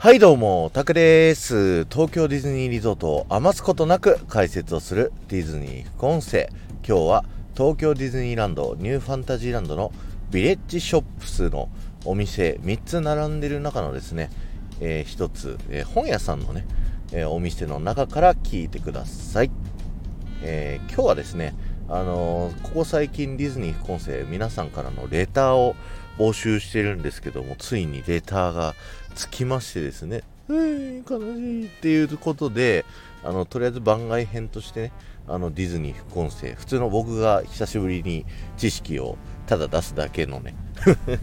はいどうも、タクです。東京ディズニーリゾートを余すことなく解説をするディズニー副音声。今日は東京ディズニーランドニューファンタジーランドのビレッジショップスのお店3つ並んでる中のですね、えー、1つ、えー、本屋さんのね、えー、お店の中から聞いてください。え今日はですね、あのここ最近ディズニー副音声皆さんからのレターを募集してるんですけども、ついにレターがつきましてですね、うー悲しいっていうことで、あの、とりあえず番外編としてね、あの、ディズニー副音声、普通の僕が久しぶりに知識をただ出すだけのね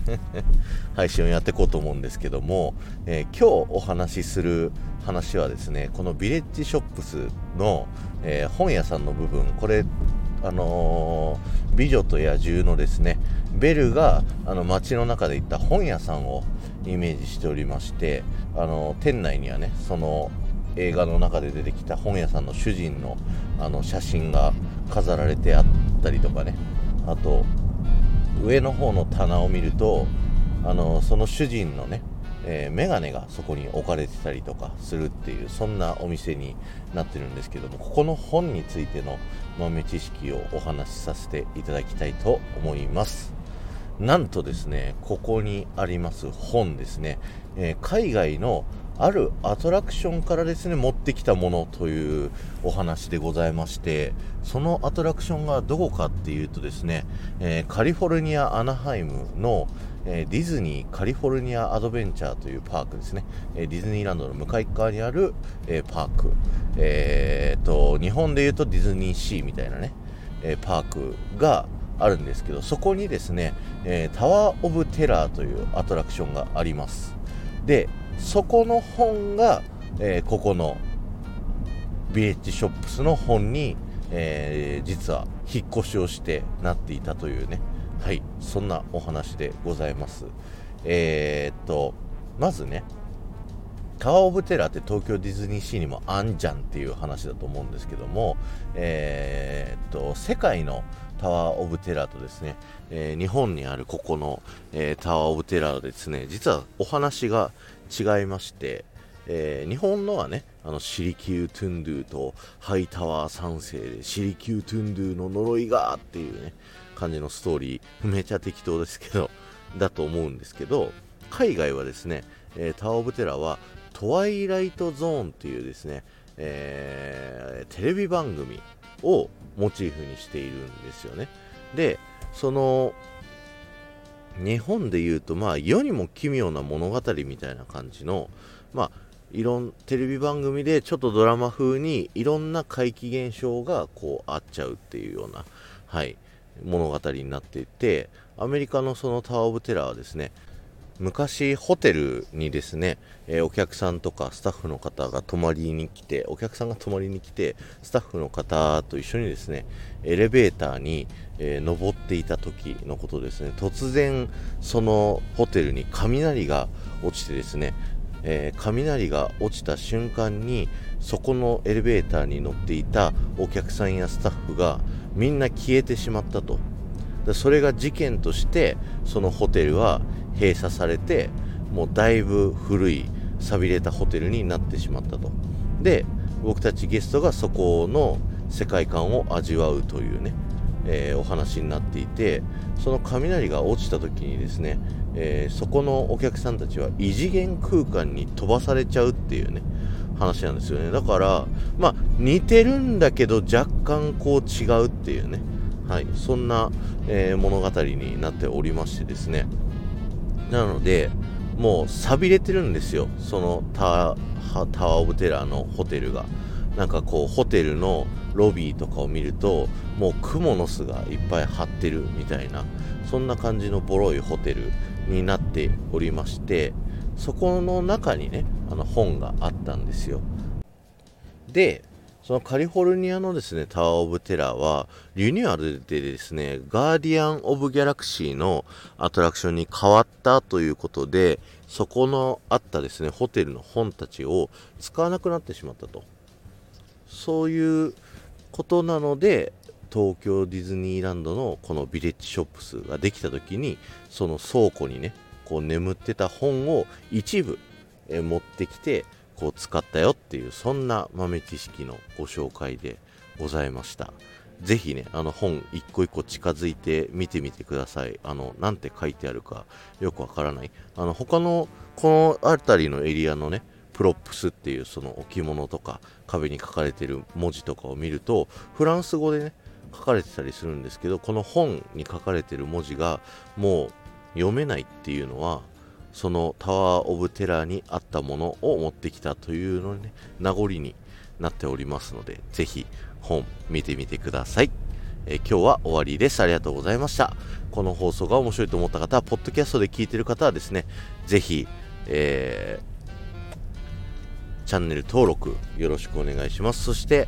配信をやっていこうと思うんですけども、えー、今日お話しする話はですね、このビレッジショップスの、えー、本屋さんの部分、これ、あのー、美女と野獣のですね、ベルがあの街の中で行った本屋さんをイメージしておりまして、あの店内にはね、その映画の中で出てきた本屋さんの主人のあの写真が飾られてあったりとかね、あと、上の方の棚を見ると、あのその主人のね、えー、メガネがそこに置かれてたりとかするっていうそんなお店になってるんですけどもここの本についての豆知識をお話しさせていただきたいと思います。なんとですねここにあります本ですね、えー、海外のあるアトラクションからですね持ってきたものというお話でございましてそのアトラクションがどこかっていうとですね、えー、カリフォルニア・アナハイムの、え、ディズニーカリフォルニアアドベンチャーというパークですね、え、ディズニーランドの向かい側にある、えパーク、えーと、日本でいうとディズニーシーみたいなね、えパークがあるんですけどそこにですね、えタワー・オブ・テラーというアトラクションがあります。でそこの本が、えここのビレッジショップスの本に、え実は引っ越しをしてなっていたというねはい、そんなお話でございます。えー、っと、まずね、タワー・オブ・テラーって東京ディズニーシーにもあんじゃんっていう話だと思うんですけども、えー、っと、世界のタワー・オブ・テラーとですね、えー、日本にあるここの、えー、タワー・オブ・テラーですね、実はお話が違いまして、え、日本のはね、あのシリキ・ウトゥンドゥとハイタワー3世でシリキ・ウトゥンドゥの呪いがっていうね、感じのストーリー、めちゃ適当ですけど、だと思うんですけど、海外はですね、えー、タワー・オブ・テラは、トワイライト・ゾーンっていうですね、えー、テレビ番組をモチーフにしているんですよね。で、その、日本で言うと、まあ、世にも奇妙な物語みたいな感じの、まあ、いろんテレビ番組でちょっとドラマ風にいろんな怪奇現象がこうあっちゃうっていうような、はい、物語になっていてアメリカのそのタワー・オブ・テラーはですね昔ホテルにですね、えー、お客さんとかスタッフの方が泊まりに来てお客さんが泊まりに来てスタッフの方と一緒にですねエレベーターに、えー、登っていた時のことですね。突然そのホテルに雷が落ちてですね、えー、雷が落ちた瞬間にそこのエレベーターに乗っていたお客さんやスタッフがみんな消えてしまったと。それが事件としてそのホテルは閉鎖されてもうだいぶ古い寂れたホテルになってしまったと。で僕たちゲストがそこの世界観を味わうというね、えー、お話になっていてその雷が落ちた時にですね、えー、そこのお客さんたちは異次元空間に飛ばされちゃうっていうね話なんですよね。だからまあ似てるんだけど若干こう違うっていうね。はい。そんな、えー、物語になっておりましてですね。なのでもう寂れてるんですよ。そのタタワー・オブ・テラーのホテルが。なんかこうホテルのロビーとかを見るともうクモの巣がいっぱい張ってるみたいなそんな感じのボロいホテルになっておりましてそこの中にねあの本があったんですよ。でそのカリフォルニアのですねタワー・オブ・テラーはリニューアルでですねガーディアン・オブ・ギャラクシーのアトラクションに変わったということでそこのあったですねホテルの本たちを使わなくなってしまったと。そういうことなので東京ディズニーランドのこのビレッジショップスができた時にその倉庫にねこう眠ってた本を一部え持ってきてこう使ったよっていうそんな豆知識のご紹介でございました。ぜひねあの本一個一個近づいて見てみてください。あのなんて書いてあるかよくわからない。あの他のこの辺りのエリアのねプロップスっていうその置物とか壁に書かれてる文字とかを見るとフランス語でね書かれてたりするんですけどこの本に書かれてる文字がもう読めないっていうのはそのタワー・オブ・テラーにあったものを持ってきたというのにね名残になっておりますのでぜひ本見てみてください、え、今日は終わりです。ありがとうございました。この放送が面白いと思った方はポッドキャストで聞いてる方はですねぜひ、えー、チャンネル登録よろしくお願いします。そして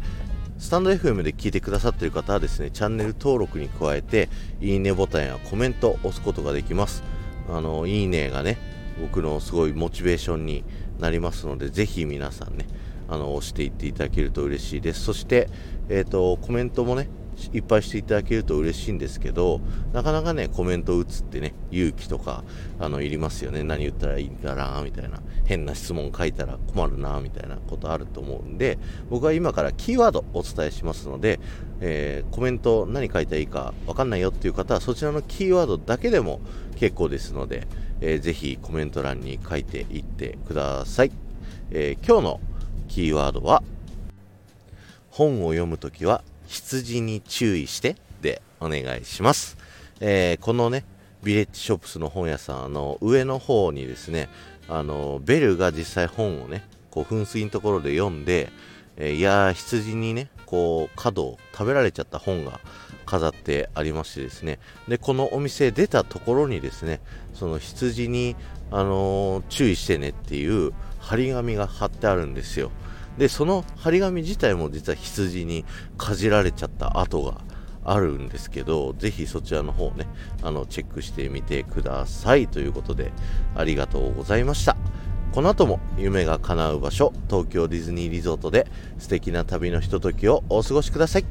スタンド FM で聞いてくださっている方はですね、チャンネル登録に加えて、いいねボタンやコメントを押すことができます。あの、いいねがね、僕のすごいモチベーションになりますので、ぜひ皆さんね、あの、押していっていただけると嬉しいです。そして、えっ、ー、と、コメントもね、いっぱいしていただけると嬉しいんですけど、なかなかね、コメント打つってね、勇気とか、あの、いりますよね。何言ったらいいんかな、みたいな。変な質問書いたら困るな、みたいなことあると思うんで、僕は今からキーワードお伝えしますので、えー、コメント何書いたらいいかわかんないよっていう方は、そちらのキーワードだけでも結構ですので、えー、ぜひコメント欄に書いていってください。えー、今日のキーワードは、本を読むときは羊に注意してでお願いします。えー、このね、ビレッジショップスの本屋さん、の、上の方にですね、あの、ベルが実際本をね、こう、噴水のところで読んで、えー、いや、羊にね、こう、角を食べられちゃった本が飾ってありましてですね、で、このお店出たところにですね、その羊に、あのー、注意してねっていう張り紙が貼ってあるんですよ。でその張り紙自体も実は羊にかじられちゃった跡があるんですけどぜひそちらの方ねあのチェックしてみてくださいということでありがとうございましたこの後も夢が叶う場所東京ディズニーリゾートで素敵な旅のひとときをお過ごしください。